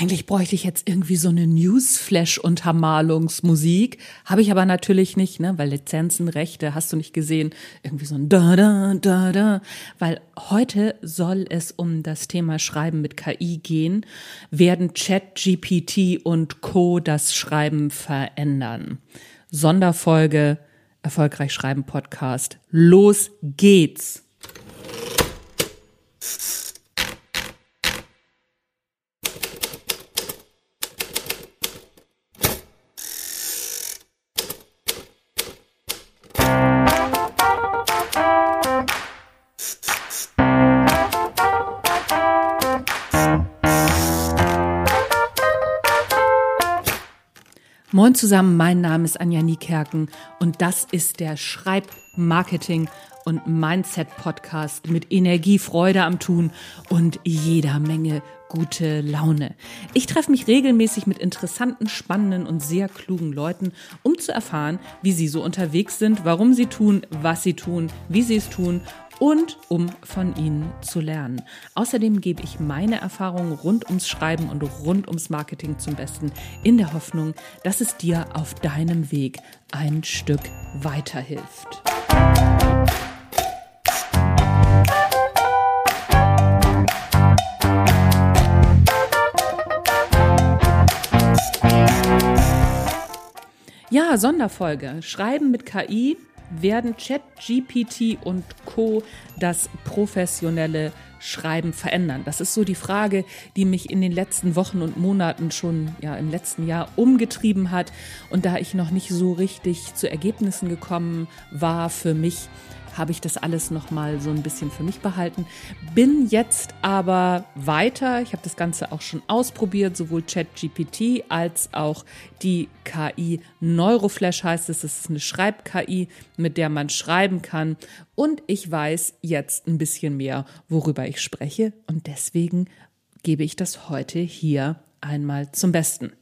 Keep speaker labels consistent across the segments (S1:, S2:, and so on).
S1: eigentlich bräuchte ich jetzt irgendwie so eine Newsflash-Untermalungsmusik. Habe ich aber natürlich nicht, ne? Weil Lizenzen, Rechte, hast du nicht gesehen. Irgendwie so ein da da da da. Weil heute soll es um das Thema Schreiben mit KI gehen. Werden Chat, GPT und Co. das Schreiben verändern? Sonderfolge Erfolgreich Schreiben Podcast. Los geht's! Moin zusammen, mein Name ist Anja Niekerken und das ist der Schreibmarketing und Mindset Podcast mit Energie, Freude am Tun und jeder Menge gute Laune. Ich treffe mich regelmäßig mit interessanten, spannenden und sehr klugen Leuten, um zu erfahren, wie sie so unterwegs sind, warum sie tun, was sie tun, wie sie es tun und um von ihnen zu lernen. Außerdem gebe ich meine Erfahrungen rund ums Schreiben und rund ums Marketing zum Besten, in der Hoffnung, dass es dir auf deinem Weg ein Stück weiterhilft. Ja, Sonderfolge. Schreiben mit KI werden ChatGPT und Co. das professionelle Schreiben verändern? Das ist so die Frage, die mich in den letzten Wochen und Monaten schon ja im letzten Jahr umgetrieben hat. Und da ich noch nicht so richtig zu Ergebnissen gekommen war für mich, habe ich das alles noch mal so ein bisschen für mich behalten. Bin jetzt aber weiter. Ich habe das Ganze auch schon ausprobiert, sowohl ChatGPT als auch die KI Neuroflash heißt es. Das ist eine Schreib-KI, mit der man schreiben kann. Und ich weiß jetzt ein bisschen mehr, worüber ich spreche. Und deswegen gebe ich das heute hier einmal zum Besten.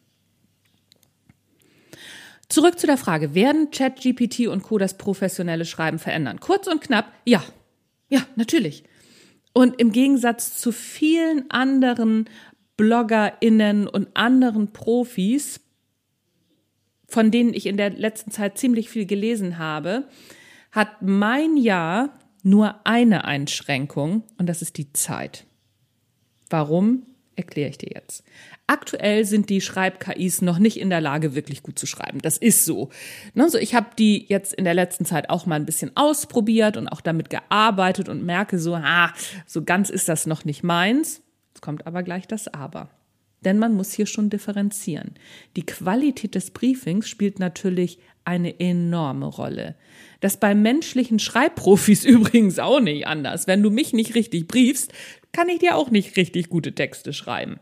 S1: Zurück zu der Frage, werden ChatGPT und Co. das professionelle Schreiben verändern? Kurz und knapp, ja. Ja, natürlich. Und im Gegensatz zu vielen anderen BloggerInnen und anderen Profis, von denen ich in der letzten Zeit ziemlich viel gelesen habe, hat mein Jahr nur eine Einschränkung und das ist die Zeit. Warum? Erkläre ich dir jetzt. Aktuell sind die Schreib-KIs noch nicht in der Lage, wirklich gut zu schreiben. Das ist so. Also ich habe die jetzt in der letzten Zeit auch mal ein bisschen ausprobiert und auch damit gearbeitet und merke so, ah, so ganz ist das noch nicht meins. Jetzt kommt aber gleich das Aber. Denn man muss hier schon differenzieren. Die Qualität des Briefings spielt natürlich eine enorme Rolle. Das bei menschlichen Schreibprofis übrigens auch nicht anders. Wenn du mich nicht richtig briefst, kann ich dir auch nicht richtig gute Texte schreiben.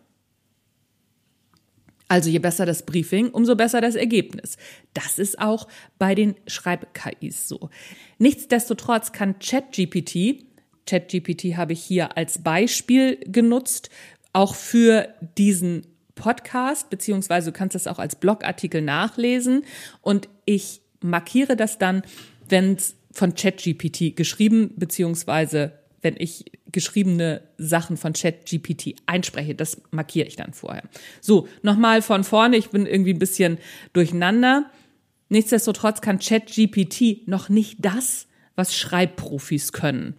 S1: Also je besser das Briefing, umso besser das Ergebnis. Das ist auch bei den Schreib-KIs so. Nichtsdestotrotz kann ChatGPT, ChatGPT habe ich hier als Beispiel genutzt, auch für diesen Podcast, beziehungsweise du kannst das auch als Blogartikel nachlesen und ich markiere das dann, wenn es von ChatGPT geschrieben beziehungsweise wenn ich geschriebene Sachen von ChatGPT einspreche. Das markiere ich dann vorher. So, nochmal von vorne. Ich bin irgendwie ein bisschen durcheinander. Nichtsdestotrotz kann ChatGPT noch nicht das, was Schreibprofis können.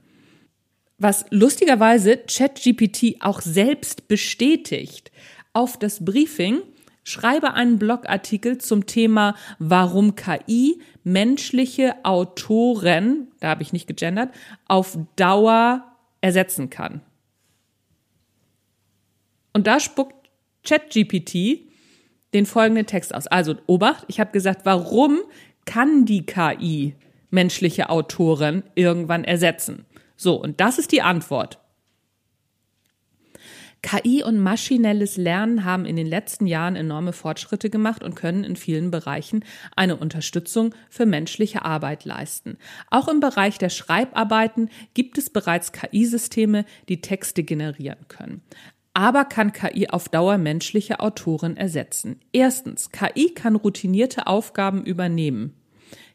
S1: Was lustigerweise ChatGPT auch selbst bestätigt. Auf das Briefing schreibe einen Blogartikel zum Thema, warum KI menschliche Autoren, da habe ich nicht gegendert, auf Dauer ersetzen kann. Und da spuckt ChatGPT den folgenden Text aus. Also Obacht, ich habe gesagt, warum kann die KI menschliche Autoren irgendwann ersetzen? So, und das ist die Antwort. KI und maschinelles Lernen haben in den letzten Jahren enorme Fortschritte gemacht und können in vielen Bereichen eine Unterstützung für menschliche Arbeit leisten. Auch im Bereich der Schreibarbeiten gibt es bereits KI-Systeme, die Texte generieren können. Aber kann KI auf Dauer menschliche Autoren ersetzen? Erstens, KI kann routinierte Aufgaben übernehmen.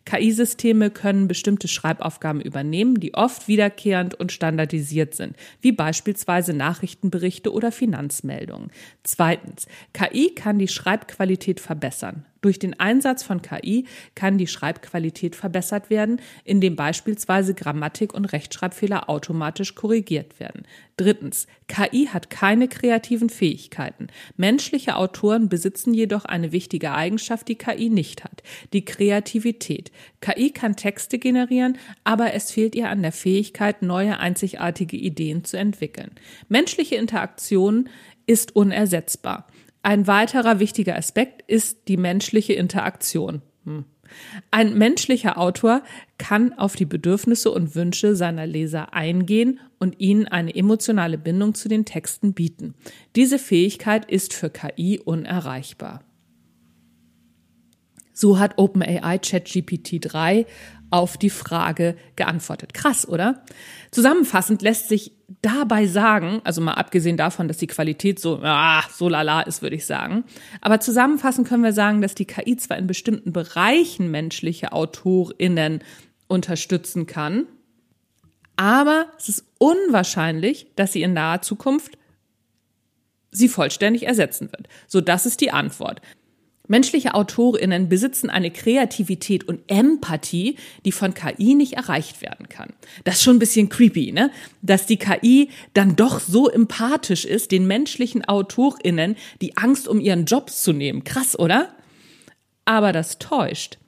S1: KI-Systeme können bestimmte Schreibaufgaben übernehmen, die oft wiederkehrend und standardisiert sind, wie beispielsweise Nachrichtenberichte oder Finanzmeldungen. Zweitens, KI kann die Schreibqualität verbessern. Durch den Einsatz von KI kann die Schreibqualität verbessert werden, indem beispielsweise Grammatik und Rechtschreibfehler automatisch korrigiert werden. Drittens, KI hat keine kreativen Fähigkeiten. Menschliche Autoren besitzen jedoch eine wichtige Eigenschaft, die KI nicht hat, die Kreativität. KI kann Texte generieren, aber es fehlt ihr an der Fähigkeit, neue einzigartige Ideen zu entwickeln. Menschliche Interaktion ist unersetzbar. Ein weiterer wichtiger Aspekt ist die menschliche Interaktion. Hm. Ein menschlicher Autor kann auf die Bedürfnisse und Wünsche seiner Leser eingehen und ihnen eine emotionale Bindung zu den Texten bieten. Diese Fähigkeit ist für KI unerreichbar. So hat OpenAI ChatGPT 3 auf die Frage geantwortet. Krass, oder? Zusammenfassend lässt sich dabei sagen, also mal abgesehen davon, dass die Qualität so, ah, so lala ist, würde ich sagen. Aber zusammenfassend können wir sagen, dass die KI zwar in bestimmten Bereichen menschliche AutorInnen unterstützen kann, aber es ist unwahrscheinlich, dass sie in naher Zukunft sie vollständig ersetzen wird. So, das ist die Antwort. Menschliche Autorinnen besitzen eine Kreativität und Empathie, die von KI nicht erreicht werden kann. Das ist schon ein bisschen creepy, ne? Dass die KI dann doch so empathisch ist, den menschlichen Autorinnen die Angst um ihren Job zu nehmen. Krass, oder? Aber das täuscht.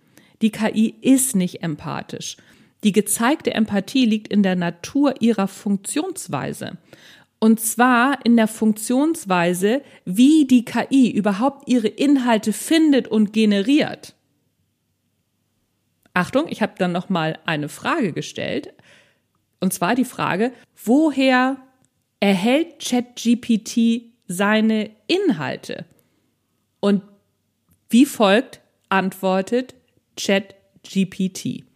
S1: Die KI ist nicht empathisch. Die gezeigte Empathie liegt in der Natur ihrer Funktionsweise. Und zwar in der Funktionsweise, wie die KI überhaupt ihre Inhalte findet und generiert. Achtung, ich habe dann noch mal eine Frage gestellt. Und zwar die Frage, woher erhält ChatGPT seine Inhalte? Und wie folgt antwortet ChatGPT.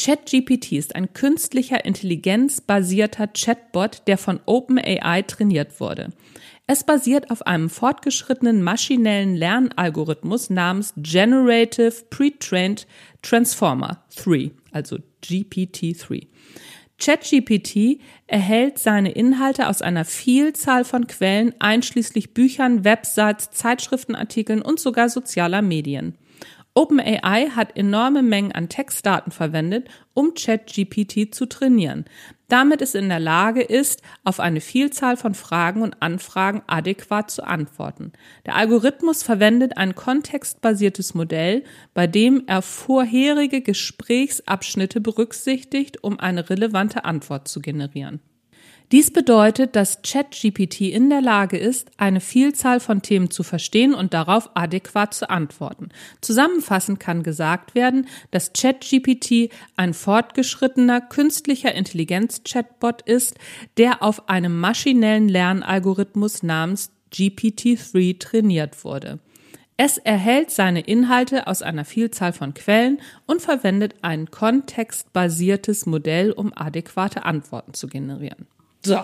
S1: ChatGPT ist ein künstlicher intelligenzbasierter Chatbot, der von OpenAI trainiert wurde. Es basiert auf einem fortgeschrittenen maschinellen Lernalgorithmus namens Generative Pre-Trained Transformer 3, also GPT-3. ChatGPT erhält seine Inhalte aus einer Vielzahl von Quellen, einschließlich Büchern, Websites, Zeitschriftenartikeln und sogar sozialer Medien. OpenAI hat enorme Mengen an Textdaten verwendet, um ChatGPT zu trainieren, damit es in der Lage ist, auf eine Vielzahl von Fragen und Anfragen adäquat zu antworten. Der Algorithmus verwendet ein kontextbasiertes Modell, bei dem er vorherige Gesprächsabschnitte berücksichtigt, um eine relevante Antwort zu generieren. Dies bedeutet, dass ChatGPT in der Lage ist, eine Vielzahl von Themen zu verstehen und darauf adäquat zu antworten. Zusammenfassend kann gesagt werden, dass ChatGPT ein fortgeschrittener künstlicher Intelligenz-Chatbot ist, der auf einem maschinellen Lernalgorithmus namens GPT-3 trainiert wurde. Es erhält seine Inhalte aus einer Vielzahl von Quellen und verwendet ein kontextbasiertes Modell, um adäquate Antworten zu generieren. So.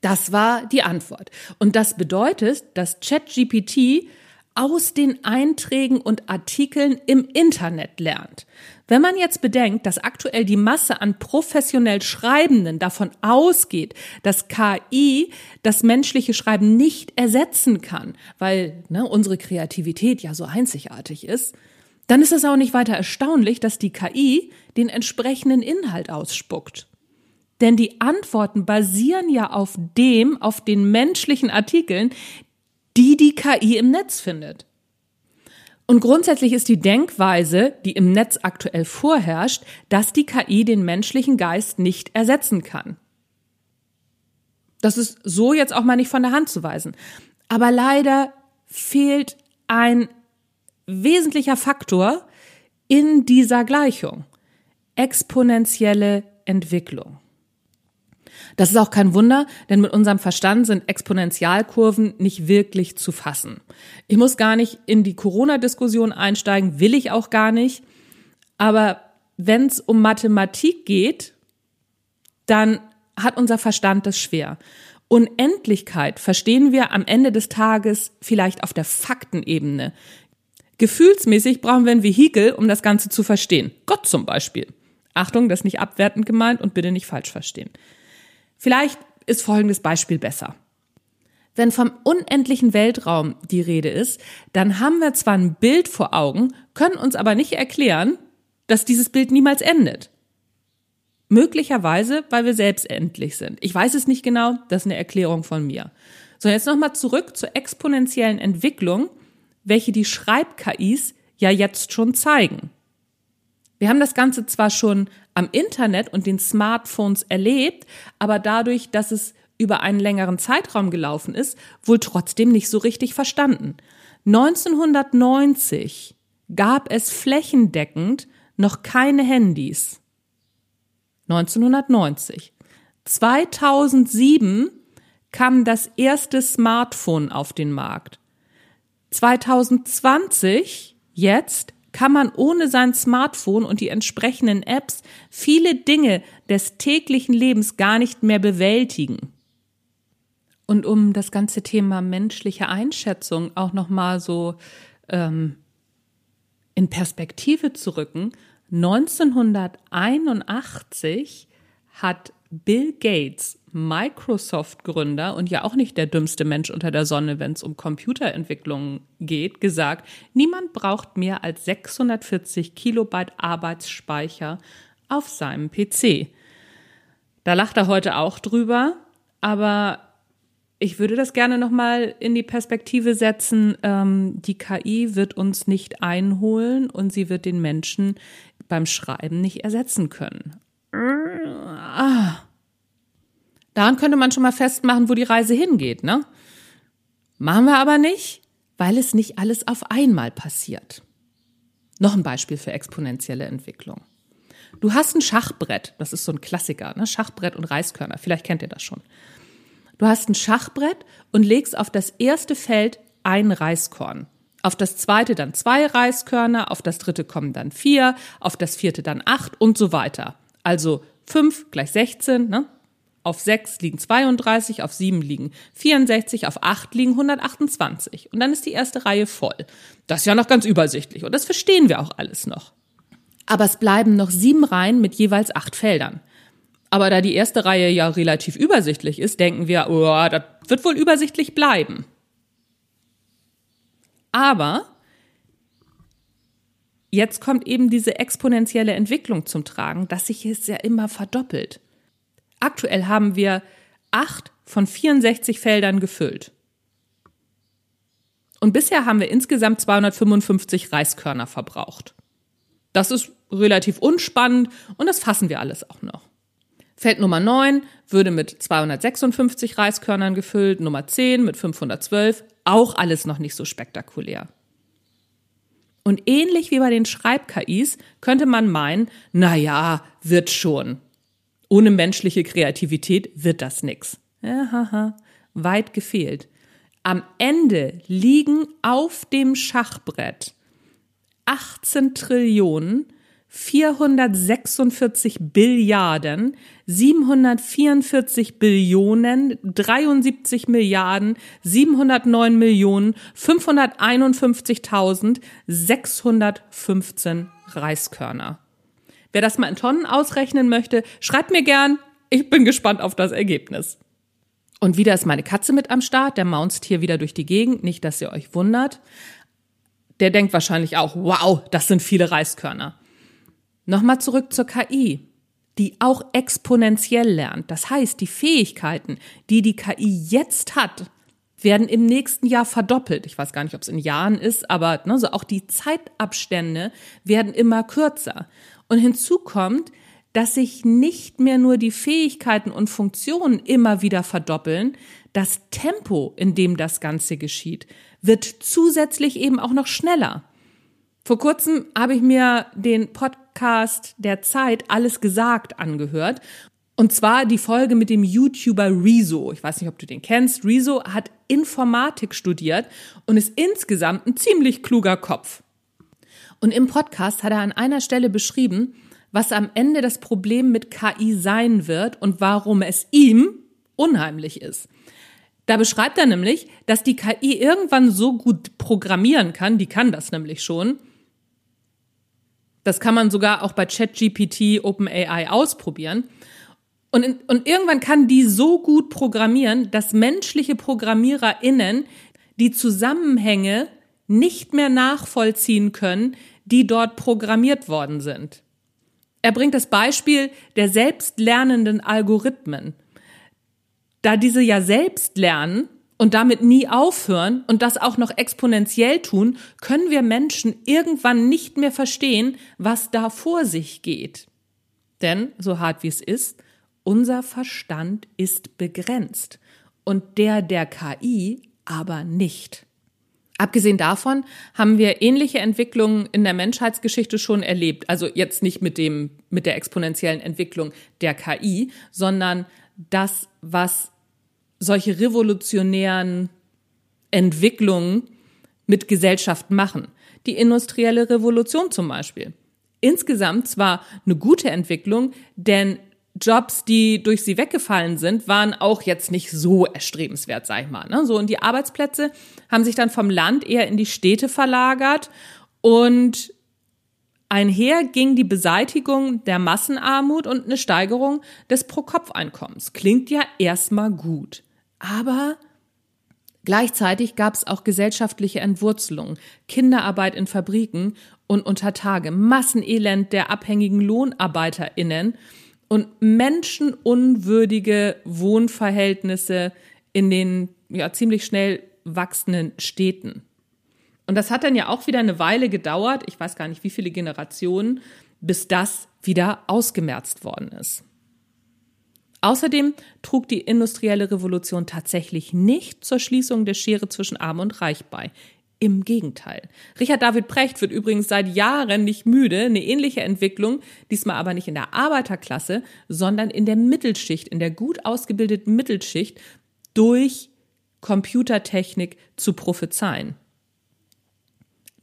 S1: Das war die Antwort. Und das bedeutet, dass ChatGPT aus den Einträgen und Artikeln im Internet lernt. Wenn man jetzt bedenkt, dass aktuell die Masse an professionell Schreibenden davon ausgeht, dass KI das menschliche Schreiben nicht ersetzen kann, weil ne, unsere Kreativität ja so einzigartig ist, dann ist es auch nicht weiter erstaunlich, dass die KI den entsprechenden Inhalt ausspuckt. Denn die Antworten basieren ja auf dem, auf den menschlichen Artikeln, die die KI im Netz findet. Und grundsätzlich ist die Denkweise, die im Netz aktuell vorherrscht, dass die KI den menschlichen Geist nicht ersetzen kann. Das ist so jetzt auch mal nicht von der Hand zu weisen. Aber leider fehlt ein wesentlicher Faktor in dieser Gleichung. Exponentielle Entwicklung. Das ist auch kein Wunder, denn mit unserem Verstand sind Exponentialkurven nicht wirklich zu fassen. Ich muss gar nicht in die Corona-Diskussion einsteigen, will ich auch gar nicht. Aber wenn es um Mathematik geht, dann hat unser Verstand das schwer. Unendlichkeit verstehen wir am Ende des Tages vielleicht auf der Faktenebene. Gefühlsmäßig brauchen wir ein Vehikel, um das Ganze zu verstehen. Gott zum Beispiel. Achtung, das ist nicht abwertend gemeint und bitte nicht falsch verstehen. Vielleicht ist folgendes Beispiel besser. Wenn vom unendlichen Weltraum die Rede ist, dann haben wir zwar ein Bild vor Augen, können uns aber nicht erklären, dass dieses Bild niemals endet. Möglicherweise, weil wir selbst endlich sind. Ich weiß es nicht genau, das ist eine Erklärung von mir. So, jetzt nochmal zurück zur exponentiellen Entwicklung, welche die Schreib-KIs ja jetzt schon zeigen. Wir haben das Ganze zwar schon am Internet und den Smartphones erlebt, aber dadurch, dass es über einen längeren Zeitraum gelaufen ist, wohl trotzdem nicht so richtig verstanden. 1990 gab es flächendeckend noch keine Handys. 1990. 2007 kam das erste Smartphone auf den Markt. 2020, jetzt, kann man ohne sein Smartphone und die entsprechenden Apps viele Dinge des täglichen Lebens gar nicht mehr bewältigen. Und um das ganze Thema menschliche Einschätzung auch nochmal so ähm, in Perspektive zu rücken, 1981 hat Bill Gates, Microsoft-Gründer und ja auch nicht der dümmste Mensch unter der Sonne, wenn es um Computerentwicklung geht, gesagt, niemand braucht mehr als 640 Kilobyte Arbeitsspeicher auf seinem PC. Da lacht er heute auch drüber, aber ich würde das gerne nochmal in die Perspektive setzen. Ähm, die KI wird uns nicht einholen und sie wird den Menschen beim Schreiben nicht ersetzen können. Daran könnte man schon mal festmachen, wo die Reise hingeht, ne? Machen wir aber nicht, weil es nicht alles auf einmal passiert. Noch ein Beispiel für exponentielle Entwicklung. Du hast ein Schachbrett, das ist so ein Klassiker, ne? Schachbrett und Reiskörner, vielleicht kennt ihr das schon. Du hast ein Schachbrett und legst auf das erste Feld ein Reiskorn. Auf das zweite dann zwei Reiskörner, auf das dritte kommen dann vier, auf das vierte dann acht und so weiter. Also fünf gleich 16, ne? Auf sechs liegen 32, auf sieben liegen 64, auf acht liegen 128. Und dann ist die erste Reihe voll. Das ist ja noch ganz übersichtlich und das verstehen wir auch alles noch. Aber es bleiben noch sieben Reihen mit jeweils acht Feldern. Aber da die erste Reihe ja relativ übersichtlich ist, denken wir, oh, das wird wohl übersichtlich bleiben. Aber jetzt kommt eben diese exponentielle Entwicklung zum Tragen, dass sich es ja immer verdoppelt. Aktuell haben wir acht von 64 Feldern gefüllt. Und bisher haben wir insgesamt 255 Reiskörner verbraucht. Das ist relativ unspannend und das fassen wir alles auch noch. Feld Nummer 9 würde mit 256 Reiskörnern gefüllt, Nummer 10 mit 512, auch alles noch nicht so spektakulär. Und ähnlich wie bei den Schreib-KIs könnte man meinen, na ja, wird schon. Ohne menschliche Kreativität wird das nix. Ja, haha, weit gefehlt. Am Ende liegen auf dem Schachbrett 18 Trillionen 446 Billiarden, 744 Billionen, 73 Milliarden, 709 Millionen, 551.615 Reiskörner. Wer das mal in Tonnen ausrechnen möchte, schreibt mir gern. Ich bin gespannt auf das Ergebnis. Und wieder ist meine Katze mit am Start, der maunzt hier wieder durch die Gegend, nicht, dass ihr euch wundert. Der denkt wahrscheinlich auch, wow, das sind viele Reiskörner. Nochmal zurück zur KI, die auch exponentiell lernt. Das heißt, die Fähigkeiten, die die KI jetzt hat, werden im nächsten Jahr verdoppelt. Ich weiß gar nicht, ob es in Jahren ist, aber ne, so auch die Zeitabstände werden immer kürzer. Und hinzu kommt, dass sich nicht mehr nur die Fähigkeiten und Funktionen immer wieder verdoppeln, das Tempo, in dem das Ganze geschieht, wird zusätzlich eben auch noch schneller. Vor kurzem habe ich mir den Podcast der Zeit Alles gesagt angehört. Und zwar die Folge mit dem YouTuber Rezo. Ich weiß nicht, ob du den kennst. Rezo hat Informatik studiert und ist insgesamt ein ziemlich kluger Kopf. Und im Podcast hat er an einer Stelle beschrieben, was am Ende das Problem mit KI sein wird und warum es ihm unheimlich ist. Da beschreibt er nämlich, dass die KI irgendwann so gut programmieren kann, die kann das nämlich schon. Das kann man sogar auch bei ChatGPT OpenAI ausprobieren. Und, in, und irgendwann kann die so gut programmieren, dass menschliche ProgrammiererInnen die Zusammenhänge nicht mehr nachvollziehen können, die dort programmiert worden sind. Er bringt das Beispiel der selbstlernenden Algorithmen. Da diese ja selbst lernen und damit nie aufhören und das auch noch exponentiell tun, können wir Menschen irgendwann nicht mehr verstehen, was da vor sich geht. Denn, so hart wie es ist, unser Verstand ist begrenzt und der der KI aber nicht. Abgesehen davon haben wir ähnliche Entwicklungen in der Menschheitsgeschichte schon erlebt. Also jetzt nicht mit dem, mit der exponentiellen Entwicklung der KI, sondern das, was solche revolutionären Entwicklungen mit Gesellschaften machen. Die industrielle Revolution zum Beispiel. Insgesamt zwar eine gute Entwicklung, denn Jobs, die durch sie weggefallen sind, waren auch jetzt nicht so erstrebenswert, sag ich mal. Ne? So, und die Arbeitsplätze haben sich dann vom Land eher in die Städte verlagert und einher ging die Beseitigung der Massenarmut und eine Steigerung des Pro-Kopf-Einkommens. Klingt ja erstmal gut. Aber gleichzeitig gab es auch gesellschaftliche Entwurzelung, Kinderarbeit in Fabriken und unter Tage, Massenelend der abhängigen LohnarbeiterInnen – und menschenunwürdige Wohnverhältnisse in den ja ziemlich schnell wachsenden Städten. Und das hat dann ja auch wieder eine Weile gedauert, ich weiß gar nicht wie viele Generationen, bis das wieder ausgemerzt worden ist. Außerdem trug die industrielle Revolution tatsächlich nicht zur Schließung der Schere zwischen Arm und Reich bei. Im Gegenteil. Richard David Precht wird übrigens seit Jahren nicht müde, eine ähnliche Entwicklung, diesmal aber nicht in der Arbeiterklasse, sondern in der Mittelschicht, in der gut ausgebildeten Mittelschicht durch Computertechnik zu prophezeien.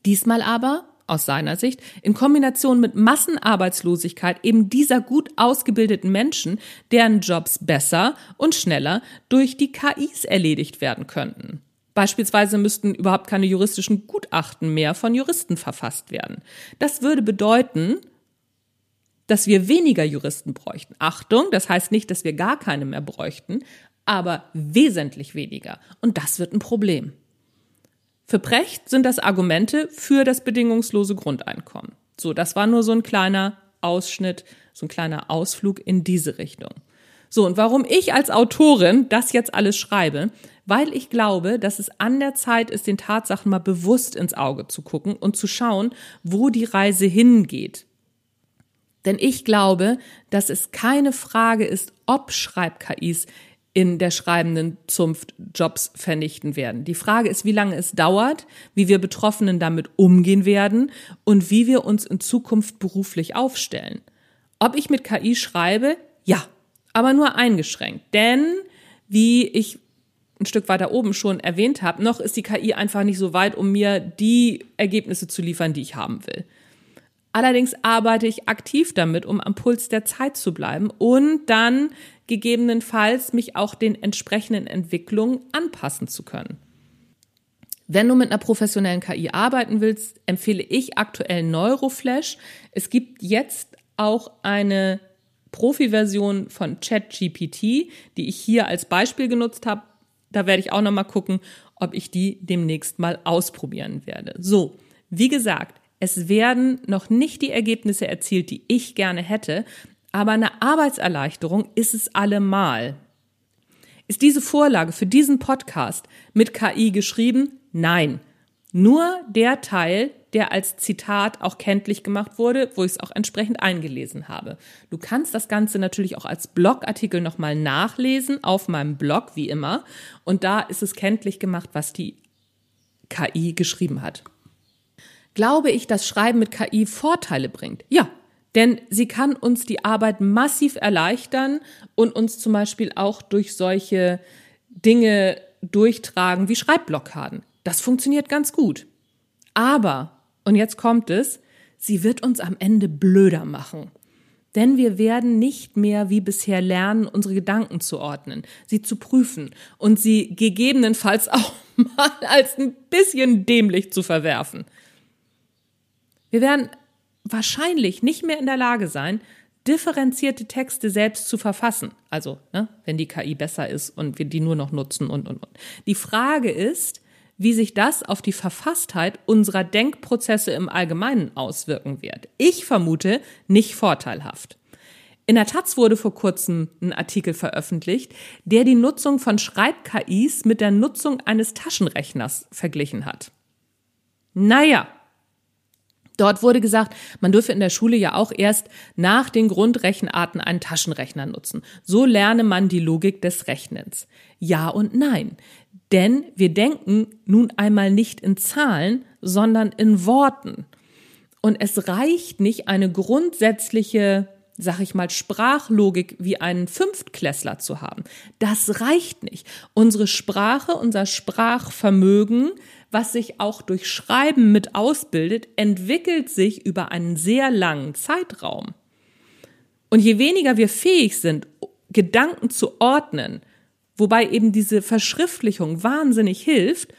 S1: Diesmal aber, aus seiner Sicht, in Kombination mit Massenarbeitslosigkeit eben dieser gut ausgebildeten Menschen, deren Jobs besser und schneller durch die KIs erledigt werden könnten. Beispielsweise müssten überhaupt keine juristischen Gutachten mehr von Juristen verfasst werden. Das würde bedeuten, dass wir weniger Juristen bräuchten. Achtung, das heißt nicht, dass wir gar keine mehr bräuchten, aber wesentlich weniger. Und das wird ein Problem. Für Precht sind das Argumente für das bedingungslose Grundeinkommen. So, das war nur so ein kleiner Ausschnitt, so ein kleiner Ausflug in diese Richtung. So, und warum ich als Autorin das jetzt alles schreibe, weil ich glaube, dass es an der Zeit ist, den Tatsachen mal bewusst ins Auge zu gucken und zu schauen, wo die Reise hingeht. Denn ich glaube, dass es keine Frage ist, ob Schreib-KIs in der schreibenden Zunft Jobs vernichten werden. Die Frage ist, wie lange es dauert, wie wir Betroffenen damit umgehen werden und wie wir uns in Zukunft beruflich aufstellen. Ob ich mit KI schreibe? Ja, aber nur eingeschränkt. Denn, wie ich ein Stück weiter oben schon erwähnt habe, noch ist die KI einfach nicht so weit, um mir die Ergebnisse zu liefern, die ich haben will. Allerdings arbeite ich aktiv damit, um am Puls der Zeit zu bleiben und dann gegebenenfalls mich auch den entsprechenden Entwicklungen anpassen zu können. Wenn du mit einer professionellen KI arbeiten willst, empfehle ich aktuell Neuroflash. Es gibt jetzt auch eine Profi-Version von ChatGPT, die ich hier als Beispiel genutzt habe. Da werde ich auch noch mal gucken, ob ich die demnächst mal ausprobieren werde. So, wie gesagt, es werden noch nicht die Ergebnisse erzielt, die ich gerne hätte, aber eine Arbeitserleichterung ist es allemal. Ist diese Vorlage für diesen Podcast mit KI geschrieben? Nein. Nur der Teil, der als Zitat auch kenntlich gemacht wurde, wo ich es auch entsprechend eingelesen habe. Du kannst das Ganze natürlich auch als Blogartikel nochmal nachlesen auf meinem Blog, wie immer. Und da ist es kenntlich gemacht, was die KI geschrieben hat. Glaube ich, dass Schreiben mit KI Vorteile bringt? Ja, denn sie kann uns die Arbeit massiv erleichtern und uns zum Beispiel auch durch solche Dinge durchtragen wie Schreibblockaden. Das funktioniert ganz gut. Aber und jetzt kommt es, sie wird uns am Ende blöder machen. Denn wir werden nicht mehr wie bisher lernen, unsere Gedanken zu ordnen, sie zu prüfen und sie gegebenenfalls auch mal als ein bisschen dämlich zu verwerfen. Wir werden wahrscheinlich nicht mehr in der Lage sein, differenzierte Texte selbst zu verfassen. Also, ne, wenn die KI besser ist und wir die nur noch nutzen und, und, und. Die Frage ist, wie sich das auf die Verfasstheit unserer Denkprozesse im Allgemeinen auswirken wird. Ich vermute nicht vorteilhaft. In der Taz wurde vor kurzem ein Artikel veröffentlicht, der die Nutzung von Schreib-KIs mit der Nutzung eines Taschenrechners verglichen hat. Naja, Dort wurde gesagt, man dürfe in der Schule ja auch erst nach den Grundrechenarten einen Taschenrechner nutzen. So lerne man die Logik des Rechnens. Ja und nein. Denn wir denken nun einmal nicht in Zahlen, sondern in Worten. Und es reicht nicht, eine grundsätzliche, sag ich mal, Sprachlogik wie einen Fünftklässler zu haben. Das reicht nicht. Unsere Sprache, unser Sprachvermögen was sich auch durch Schreiben mit ausbildet, entwickelt sich über einen sehr langen Zeitraum. Und je weniger wir fähig sind, Gedanken zu ordnen, wobei eben diese Verschriftlichung wahnsinnig hilft,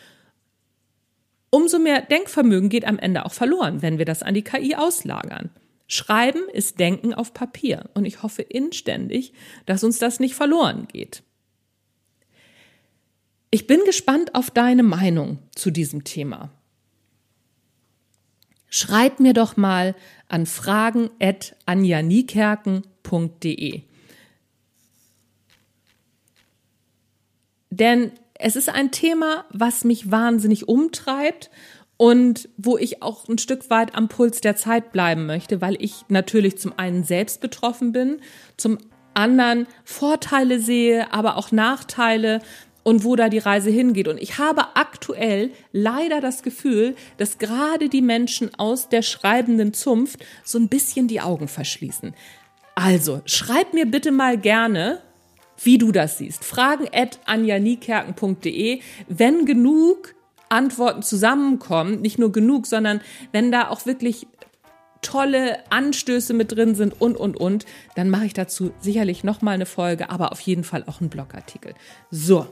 S1: umso mehr Denkvermögen geht am Ende auch verloren, wenn wir das an die KI auslagern. Schreiben ist Denken auf Papier und ich hoffe inständig, dass uns das nicht verloren geht. Ich bin gespannt auf deine Meinung zu diesem Thema. Schreib mir doch mal an fragen.anjanikerken.de. Denn es ist ein Thema, was mich wahnsinnig umtreibt und wo ich auch ein Stück weit am Puls der Zeit bleiben möchte, weil ich natürlich zum einen selbst betroffen bin, zum anderen Vorteile sehe, aber auch Nachteile und wo da die Reise hingeht. Und ich habe aktuell leider das Gefühl, dass gerade die Menschen aus der schreibenden Zunft so ein bisschen die Augen verschließen. Also, schreib mir bitte mal gerne, wie du das siehst. Fragen at anjanikerken.de. Wenn genug Antworten zusammenkommen, nicht nur genug, sondern wenn da auch wirklich tolle Anstöße mit drin sind und, und, und, dann mache ich dazu sicherlich nochmal eine Folge, aber auf jeden Fall auch einen Blogartikel. So,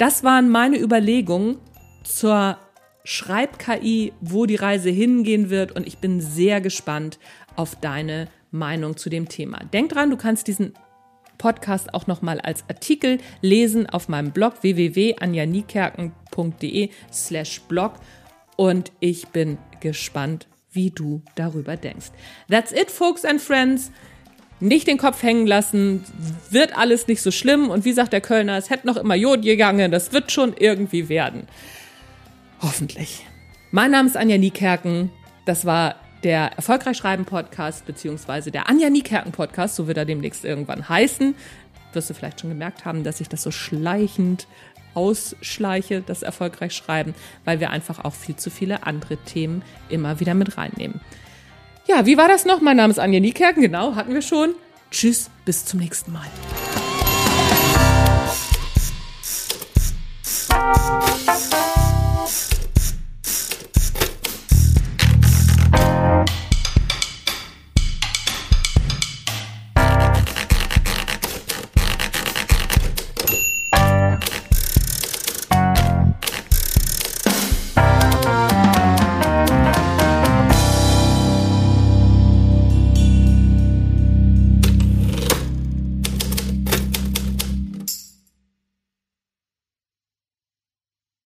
S1: das waren meine Überlegungen zur Schreib-KI, wo die Reise hingehen wird und ich bin sehr gespannt auf deine Meinung zu dem Thema. Denk dran, du kannst diesen Podcast auch nochmal als Artikel lesen auf meinem Blog www.anjanikerken.de slash blog und ich bin gespannt, wie du darüber denkst. That's it, folks and friends nicht den Kopf hängen lassen, wird alles nicht so schlimm. Und wie sagt der Kölner, es hätte noch immer Jod gegangen, das wird schon irgendwie werden. Hoffentlich. Mein Name ist Anja Niekerken. Das war der Erfolgreich Schreiben Podcast, beziehungsweise der Anja Niekerken Podcast, so wird er demnächst irgendwann heißen. Wirst du vielleicht schon gemerkt haben, dass ich das so schleichend ausschleiche, das Erfolgreich Schreiben, weil wir einfach auch viel zu viele andere Themen immer wieder mit reinnehmen. Ja, wie war das noch? Mein Name ist Anja Niekerken, genau, hatten wir schon. Tschüss, bis zum nächsten Mal.